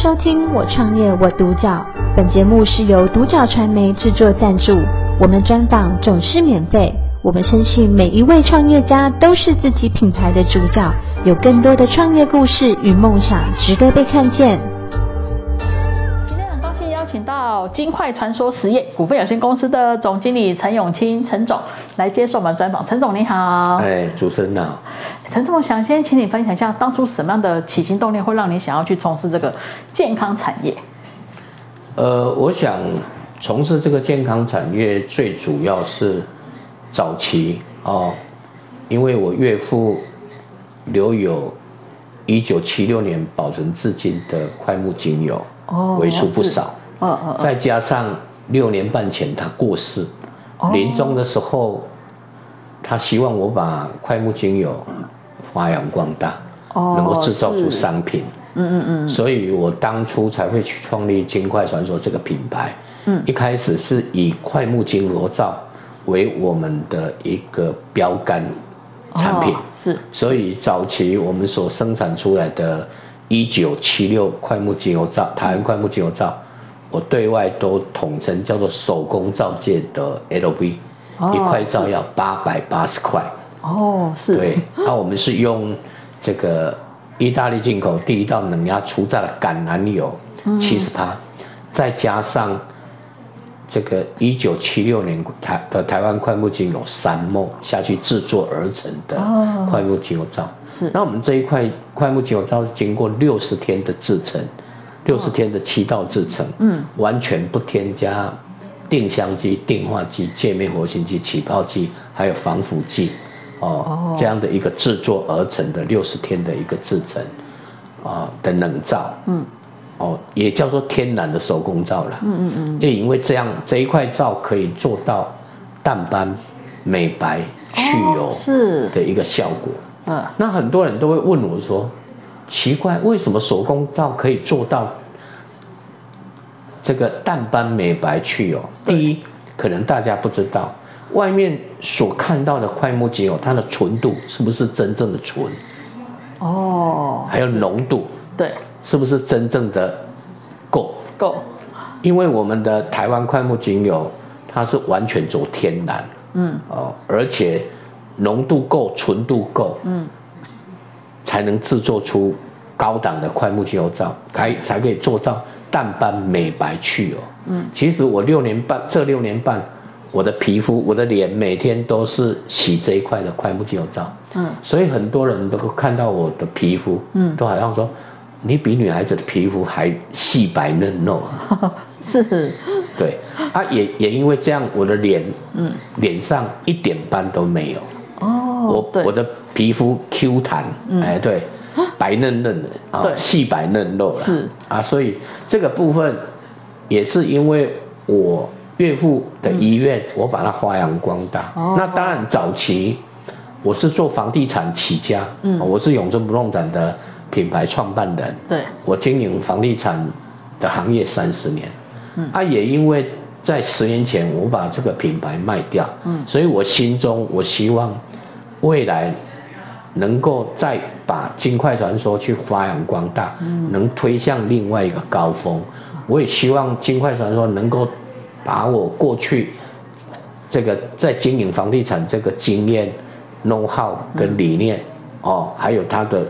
收听我创业我独角，本节目是由独角传媒制作赞助，我们专访总是免费。我们深信每一位创业家都是自己品牌的主角，有更多的创业故事与梦想值得被看见。今天很高兴邀请到金块传说实业股份有限公司的总经理陈永清陈总来接受我们专访。陈总你好。哎，主持人好。陈总，想先请你分享一下，当初什么样的起心动念会让你想要去从事这个健康产业？呃，我想从事这个健康产业，最主要是早期哦，因为我岳父留有一九七六年保存至今的快木精油，哦，为数不少，哦哦，再加上六年半前他过世，哦，临终的时候，他希望我把快木精油。发扬光大，哦能够制造出商品，嗯嗯嗯，所以我当初才会去创立金块传说这个品牌，嗯，一开始是以快木精油皂为我们的一个标杆产品，是，所以早期我们所生产出来的1976块木精油皂，台湾块木精油皂，我对外都统称叫做手工皂界的 LV，哦一块皂要八百八十块。哦，是。对，那我们是用这个意大利进口第一道冷压除榨的橄榄油，七十趴，再加上这个一九七六年台的台湾快木精油三墨下去制作而成的快木精油皂。是。那我们这一块快木精油皂是经过六十天的制成，六十天的七道制成，嗯，完全不添加定香剂、定化剂、界面活性剂、起泡剂，还有防腐剂。哦，这样的一个制作而成的六十天的一个制成，啊的冷皂，嗯，哦，也叫做天然的手工皂了，嗯嗯嗯，也因为这样这一块皂可以做到淡斑、美白、去油是。的一个效果，嗯，那很多人都会问我说，奇怪，为什么手工皂可以做到这个淡斑、美白、去油？第一，可能大家不知道。外面所看到的快木精油，它的纯度是不是真正的纯？哦，还有浓度，对，是不是真正的够？够。因为我们的台湾快木精油，它是完全走天然，嗯，哦，而且浓度够，纯度够，嗯，才能制作出高档的快木精油皂，才才可以做到淡斑、美白、去油。嗯，其实我六年半，这六年半。我的皮肤，我的脸每天都是洗这一块的快木精油皂，嗯，所以很多人都看到我的皮肤，嗯，都好像说，你比女孩子的皮肤还细白嫩肉啊，是，对，啊也也因为这样，我的脸，嗯，脸上一点斑都没有，哦，我我的皮肤 Q 弹，嗯，哎对，白嫩嫩的啊，细白嫩肉了，是，啊所以这个部分也是因为我。岳父的遗愿，我把它发扬光大。嗯、那当然，早期我是做房地产起家，嗯，我是永春不动产的品牌创办人，对，我经营房地产的行业三十年，嗯，啊，也因为在十年前我把这个品牌卖掉，嗯，所以我心中我希望未来能够再把金块传说去发扬光大，嗯，能推向另外一个高峰。我也希望金块传说能够。把我过去这个在经营房地产这个经验、know how 跟理念、嗯、哦，还有它的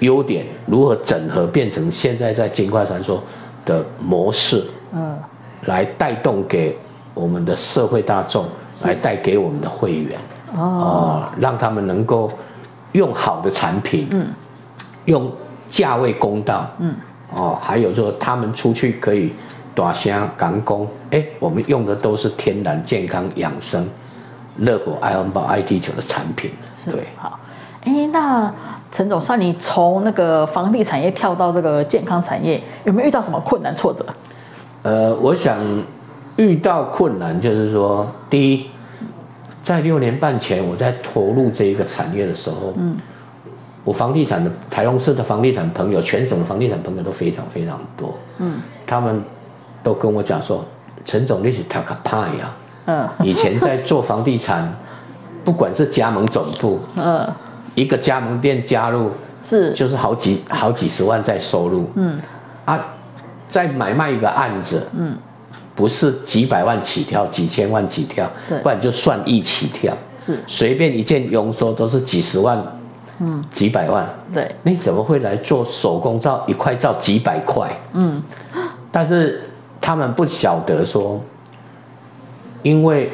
优点如何整合，变成现在在金块传说的模式，嗯，来带动给我们的社会大众，来带给我们的会员，哦，哦，让他们能够用好的产品，嗯，用价位公道，嗯，哦，还有说他们出去可以。大声讲讲，哎，我们用的都是天然、健康、养生、乐果、爱环保、爱地球的产品，对，好，哎，那陈总，算你从那个房地产业跳到这个健康产业，有没有遇到什么困难挫折？呃，我想遇到困难就是说，第一，在六年半前我在投入这一个产业的时候，嗯，我房地产的台中市的房地产朋友，全省的房地产朋友都非常非常多，嗯，他们。都跟我讲说，陈总你是太可怕呀！嗯，以前在做房地产，不管是加盟总部，嗯，一个加盟店加入是。就是好几好几十万在收入，嗯，啊，在买卖一个案子，嗯，不是几百万起跳，几千万起跳，对，不然就算亿起跳，是，随便一件佣收都是几十万，嗯，几百万，对，你怎么会来做手工皂？一块皂几百块，嗯，但是他们不晓得说，因为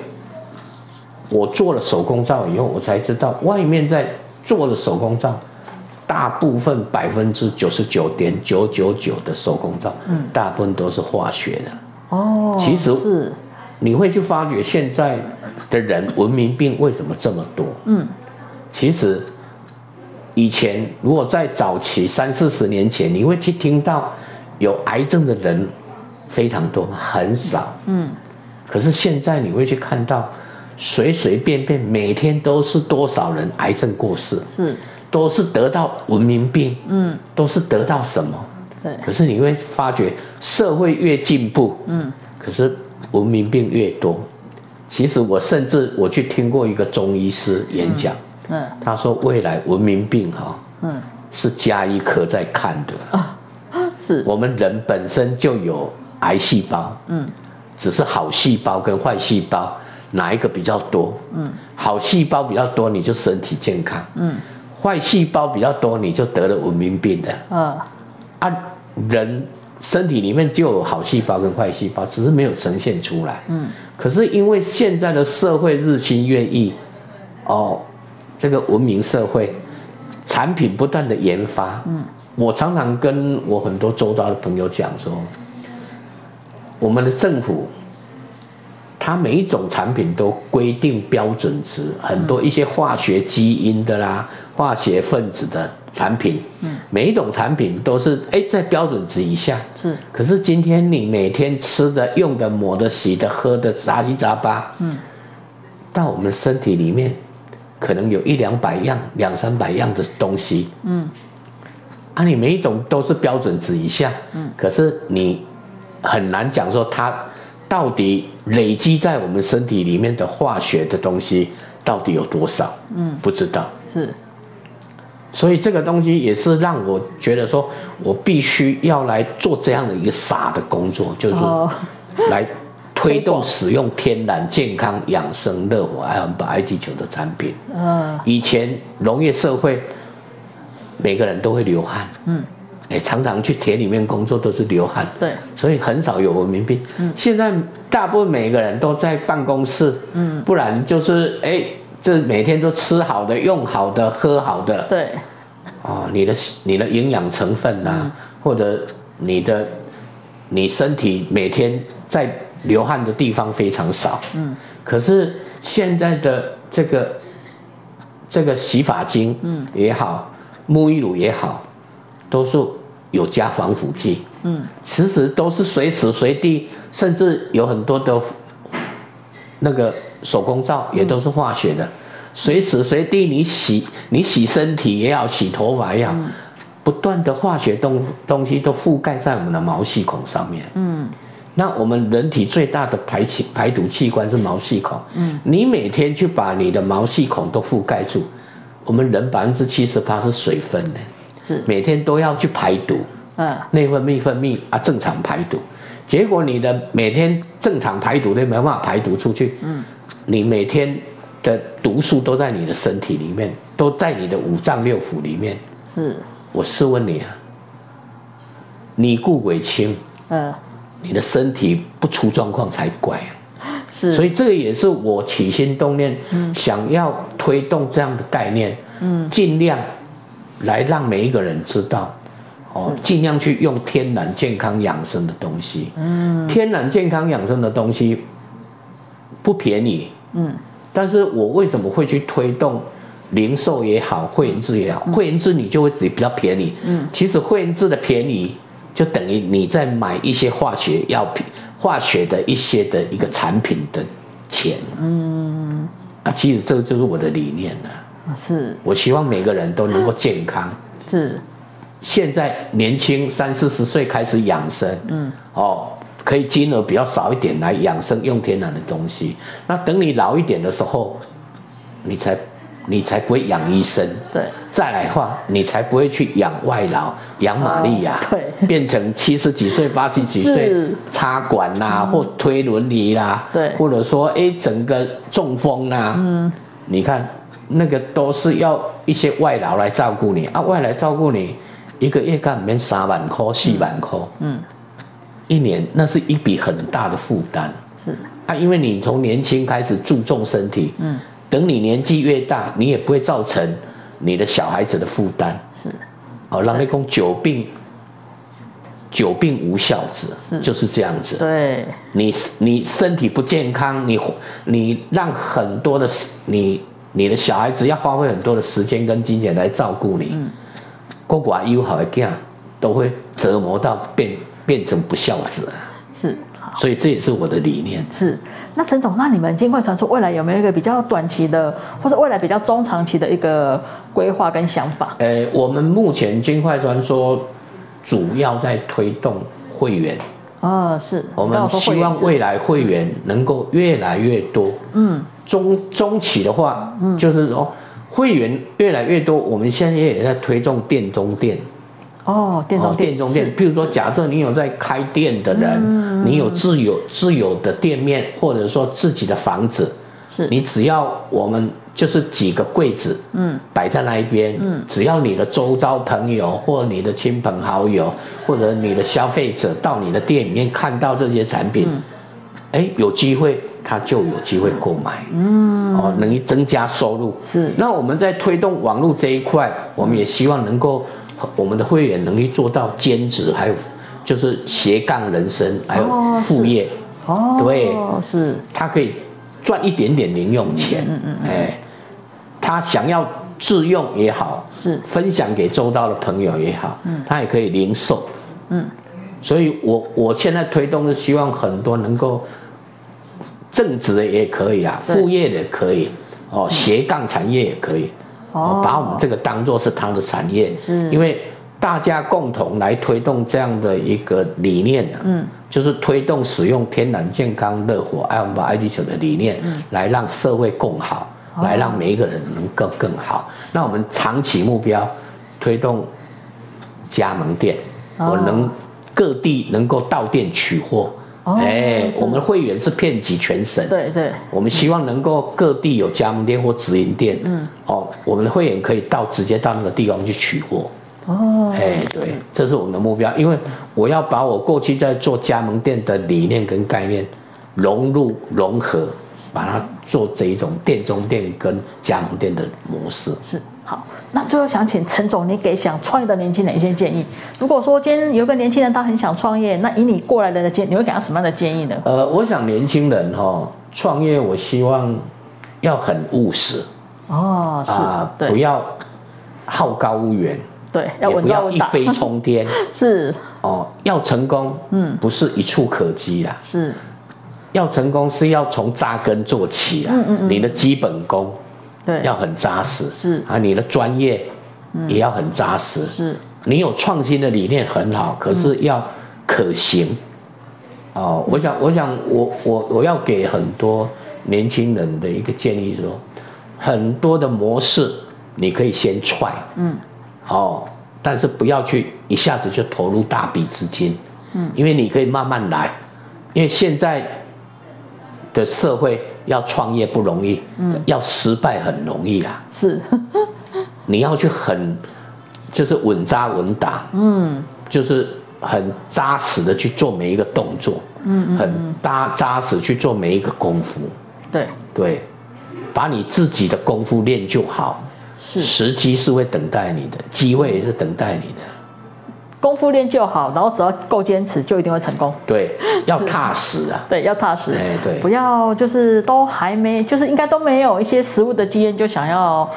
我做了手工皂以后，我才知道外面在做的手工皂。大部分百分之九十九点九九九的手工皂，嗯，大部分都是化学的。哦，其实是，你会去发觉现在的人文明病为什么这么多？嗯，其实以前如果在早期三四十年前，你会去听到有癌症的人非常多，很少。嗯，可是现在你会去看到随随便便每天都是多少人癌症过世。是。都是得到文明病，嗯，都是得到什么？对。可是你会发觉社会越进步，嗯，可是文明病越多。其实我甚至我去听过一个中医师演讲，嗯，嗯，他说未来文明病哈，嗯，是加医科在看的啊，是。我们人本身就有癌细胞，嗯，只是好细胞跟坏细胞哪一个比较多？嗯，好细胞比较多，你就身体健康，嗯。坏细胞比较多，你就得了文明病的。嗯，啊，人身体里面就有好细胞跟坏细胞，只是没有呈现出来。嗯，可是因为现在的社会日新月异，哦，这个文明社会，产品不断的研发。嗯，我常常跟我很多周遭的朋友讲说，我们的政府。它每一种产品都规定标准值，很多一些化学基因的啦、化学分子的产品，嗯，每一种产品都是哎在标准值以下，是。可是今天你每天吃的、用的、抹的、洗的、喝的杂七杂八，嗯，到我们身体里面可能有一两百样、两三百样的东西，嗯，啊，你每一种都是标准值以下，嗯，可是你很难讲说它。到底累积在我们身体里面的化学的东西到底有多少？嗯，不知道。是。所以这个东西也是让我觉得说，我必须要来做这样的一个傻的工作，就是 来推动使用天然、健康、养生、乐活还有白地球的产品。嗯。以前农业社会，每个人都会流汗。嗯。哎，常常去田里面工作都是流汗，对，所以很少有文明病。嗯，现在大部分每个人都在办公室，嗯，不然就是哎，这每天都吃好的、用好的、喝好的，对，哦，你的你的营养成分呐、啊嗯，或者你的你身体每天在流汗的地方非常少，嗯，可是现在的这个这个洗发精，嗯，也好，沐浴乳也好。都是有加防腐剂，嗯，其实都是随时随地，甚至有很多的，那个手工皂也都是化学的，随时随地你洗你洗身体也好，洗头发也好，不断的化学东东西都覆盖在我们的毛细孔上面，嗯，那我们人体最大的排气排毒器官是毛细孔，嗯，你每天去把你的毛细孔都覆盖住，我们人百分之七十八是水分的。是。每天都要去排毒，嗯，内分泌分泌啊正常排毒，结果你的每天正常排毒都没办法排毒出去，嗯，你每天的毒素都在你的身体里面，都在你的五脏六腑里面，是，我试问你啊，你顾鬼清，嗯，你的身体不出状况才怪啊，是，所以这个也是我起心动念，嗯，想要推动这样的概念，嗯，尽量。来让每一个人知道，哦，尽量去用天然、健康、养生的东西。嗯，天然、健康、养生的东西不便宜。嗯，但是我为什么会去推动零售也好，会员制也好？会员制你就会比较便宜。嗯，其实会员制的便宜就等于你在买一些化学药品、化学的一些的一个产品的钱。嗯，啊，其实这就是我的理念了。是，我希望每个人都能够健康。是，现在年轻三四十岁开始养生，嗯，哦，可以金额比较少一点来养生，用天然的东西。那等你老一点的时候，你才你才不会养医生。对。再来的话，你才不会去养外劳，养玛利亚。对。变成七十几岁、八十几岁插管啦、啊，或推轮椅啦。对。或者说，哎，整个中风啦。嗯。你看，那个都是要一些外劳来照顾你啊，外来照顾你，一个月干免三万块、四万块。嗯。一年，那是一笔很大的负担。是。啊，因为你从年轻开始注重身体。嗯。等你年纪越大，你也不会造成你的小孩子的负担。是，哦，让你讲久病，久病无孝子，是就是这样子。对，你你身体不健康，你你让很多的你你的小孩子要花费很多的时间跟金钱来照顾你，嗯，个个有好的囝都会折磨到变变成不孝子。是，所以这也是我的理念。是。那陈总，那你们金块传说未来有没有一个比较短期的，或者未来比较中长期的一个规划跟想法？呃，我们目前金块传说主要在推动会员。哦，是。我们希望未来会员能够越来越多。嗯。中中期的话，嗯，就是说会员越来越多，我们现在也在推动店中店。哦，店中店，店中店，譬如说，假设你有在开店的人，嗯、你有自有自有的店面，或者说自己的房子，是，你只要我们就是几个柜子，嗯，摆在那一边，嗯，只要你的周遭朋友或你的亲朋好友或者你的消费者到你的店里面看到这些产品，哎、嗯，有机会他就有机会购买，嗯，哦，能增加收入，是。那我们在推动网络这一块，我们也希望能够。我们的会员能力做到兼职，还有就是斜杠人生，还有副业，哦，对，是，他可以赚一点点零用钱，嗯嗯嗯，哎，他想要自用也好，是，分享给周到的朋友也好，嗯，他也可以零售，嗯，所以我我现在推动是希望很多能够正职的也可以啊，副业的也可以，哦，斜杠产业也可以。哦，把我们这个当做是他的产业，是，因为大家共同来推动这样的一个理念啊，嗯，就是推动使用天然健康热火爱我们把爱地球的理念，嗯，来让社会更好，哦，来让每一个人能够更好。那我们长期目标推动加盟店，哦，我能各地能够到店取货。哎、哦，我们的会员是遍及全省，对对，我们希望能够各地有加盟店或直营店，嗯，哦，我们的会员可以到直接到那个地方去取货，哦，哎，对，这是我们的目标，因为我要把我过去在做加盟店的理念跟概念融入融合，把它做这一种店中店跟加盟店的模式，是。好，那最后想请陈总，你给想创业的年轻人一些建议。如果说今天有个年轻人他很想创业，那以你过来人的建议，你会给他什么样的建议呢？呃，我想年轻人哈、哦、创业，我希望要很务实。哦，是，呃、对，不要好高骛远，对，要也不要一飞冲天。是。哦，要成功，嗯，不是一触可及啦。是。要成功是要从扎根做起啊，嗯嗯嗯，你的基本功。对，要很扎实，是。啊，你的专业也要很扎实，嗯、是，你有创新的理念很好，可是要可行。嗯、哦，我想，我想我，我我我要给很多年轻人的一个建议说，很多的模式你可以先踹，嗯，哦，但是不要去一下子就投入大笔资金，嗯，因为你可以慢慢来，因为现在的社会。要创业不容易，嗯，要失败很容易啊。是，你要去很，就是稳扎稳打，嗯，就是很扎实的去做每一个动作，嗯嗯，很扎扎实去做每一个功夫。对对，把你自己的功夫练就好，是，时机是会等待你的，机会也是等待你的。功夫练就好，然后只要够坚持，就一定会成功。对，要踏实啊。对，要踏实。哎，对。不要就是都还没，就是应该都没有一些实务的经验，就想要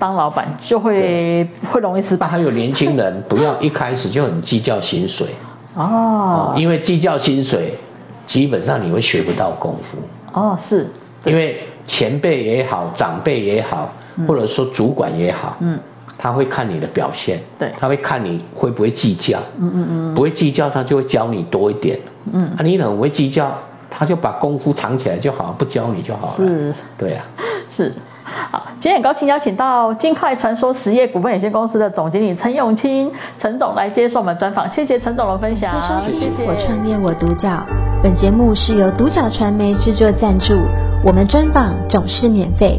当老板，就会会容易失败。还有年轻人，不要一开始就很计较薪水。哦。因为计较薪水，基本上你会学不到功夫。哦，是。因为前辈也好，长辈也好，或者说主管也好，嗯。他会看你的表现，对，他会看你会不会计较，嗯嗯嗯，不会计较，他就会教你多一点，嗯，啊，你很会计较，他就把功夫藏起来就好，不教你就好了，是，对啊，是。好，今天很高兴邀请到金块传说实业股份有限公司的总经理陈永清陈总来接受我们专访，谢谢陈总的分享，谢谢。我创业我独角，本节目是由独角传媒制作赞助，我们专访总是免费。